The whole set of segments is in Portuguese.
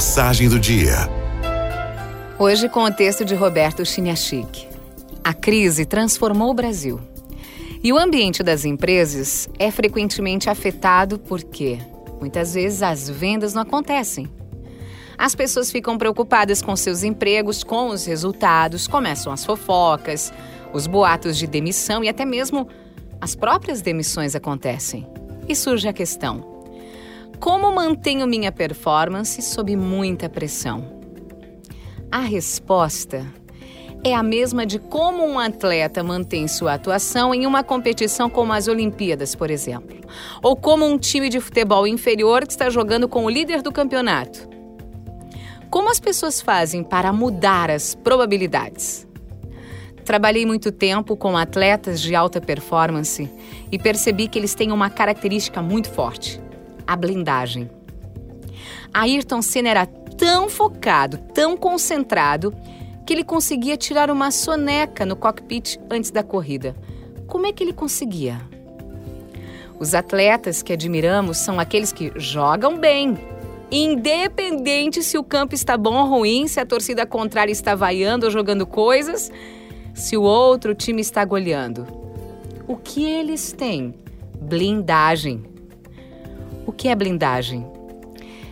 Mensagem do dia. Hoje com o texto de Roberto Chiniachik. A crise transformou o Brasil. E o ambiente das empresas é frequentemente afetado porque muitas vezes as vendas não acontecem. As pessoas ficam preocupadas com seus empregos, com os resultados, começam as fofocas, os boatos de demissão e até mesmo as próprias demissões acontecem. E surge a questão: como mantenho minha performance sob muita pressão? A resposta é a mesma de como um atleta mantém sua atuação em uma competição como as Olimpíadas, por exemplo, ou como um time de futebol inferior que está jogando com o líder do campeonato. Como as pessoas fazem para mudar as probabilidades? Trabalhei muito tempo com atletas de alta performance e percebi que eles têm uma característica muito forte a blindagem. Ayrton Senna era tão focado, tão concentrado, que ele conseguia tirar uma soneca no cockpit antes da corrida. Como é que ele conseguia? Os atletas que admiramos são aqueles que jogam bem, independente se o campo está bom ou ruim, se a torcida contrária está vaiando ou jogando coisas, se o outro time está goleando. O que eles têm? Blindagem. O que é blindagem?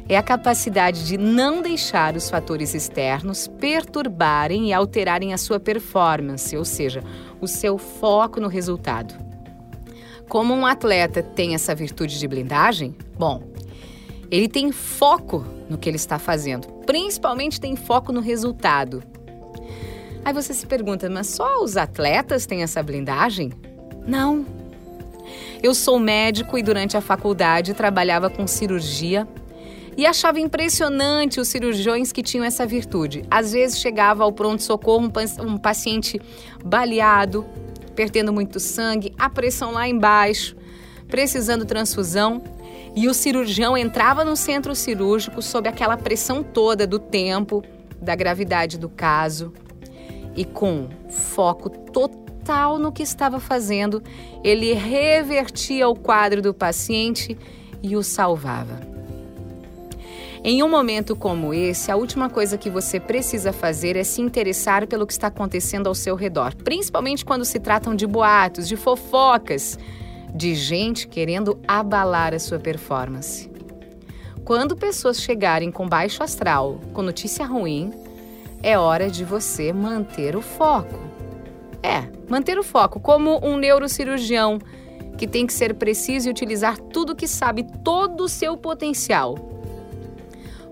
É a capacidade de não deixar os fatores externos perturbarem e alterarem a sua performance, ou seja, o seu foco no resultado. Como um atleta tem essa virtude de blindagem? Bom, ele tem foco no que ele está fazendo, principalmente tem foco no resultado. Aí você se pergunta, mas só os atletas têm essa blindagem? Não. Eu sou médico e durante a faculdade trabalhava com cirurgia e achava impressionante os cirurgiões que tinham essa virtude. Às vezes chegava ao pronto-socorro um, paciente baleado, perdendo muito sangue, a pressão lá embaixo, precisando transfusão. E o cirurgião entrava no centro cirúrgico sob aquela pressão toda do tempo, da gravidade do caso e com foco total total no que estava fazendo, ele revertia o quadro do paciente e o salvava. Em um momento como esse, a última coisa que você precisa fazer é se interessar pelo que está acontecendo ao seu redor, principalmente quando se tratam de boatos, de fofocas, de gente querendo abalar a sua performance. Quando pessoas chegarem com baixo astral, com notícia ruim, é hora de você manter o foco. É, manter o foco como um neurocirurgião que tem que ser preciso e utilizar tudo que sabe, todo o seu potencial.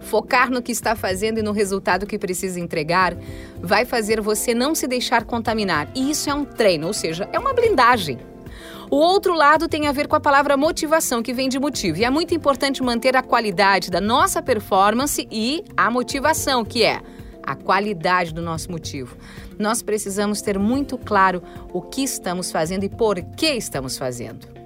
Focar no que está fazendo e no resultado que precisa entregar vai fazer você não se deixar contaminar. E isso é um treino, ou seja, é uma blindagem. O outro lado tem a ver com a palavra motivação, que vem de motivo. E é muito importante manter a qualidade da nossa performance e a motivação, que é a qualidade do nosso motivo. Nós precisamos ter muito claro o que estamos fazendo e por que estamos fazendo.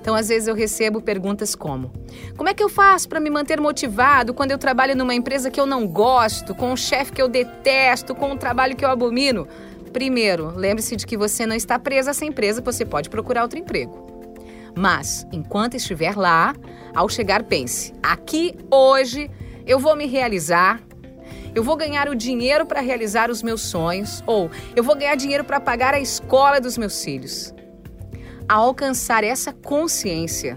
Então, às vezes eu recebo perguntas como: Como é que eu faço para me manter motivado quando eu trabalho numa empresa que eu não gosto, com um chefe que eu detesto, com um trabalho que eu abomino? Primeiro, lembre-se de que você não está preso a essa empresa, você pode procurar outro emprego. Mas, enquanto estiver lá, ao chegar, pense: aqui hoje eu vou me realizar, eu vou ganhar o dinheiro para realizar os meus sonhos, ou eu vou ganhar dinheiro para pagar a escola dos meus filhos. Ao alcançar essa consciência,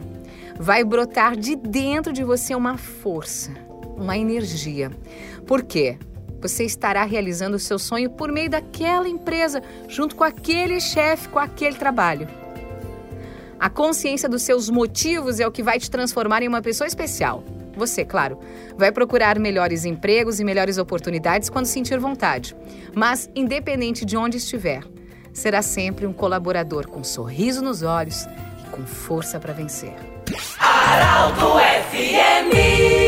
vai brotar de dentro de você uma força, uma energia. Por quê? Você estará realizando o seu sonho por meio daquela empresa, junto com aquele chefe, com aquele trabalho. A consciência dos seus motivos é o que vai te transformar em uma pessoa especial. Você, claro, vai procurar melhores empregos e melhores oportunidades quando sentir vontade. Mas, independente de onde estiver, será sempre um colaborador com um sorriso nos olhos e com força para vencer. Araldo FMI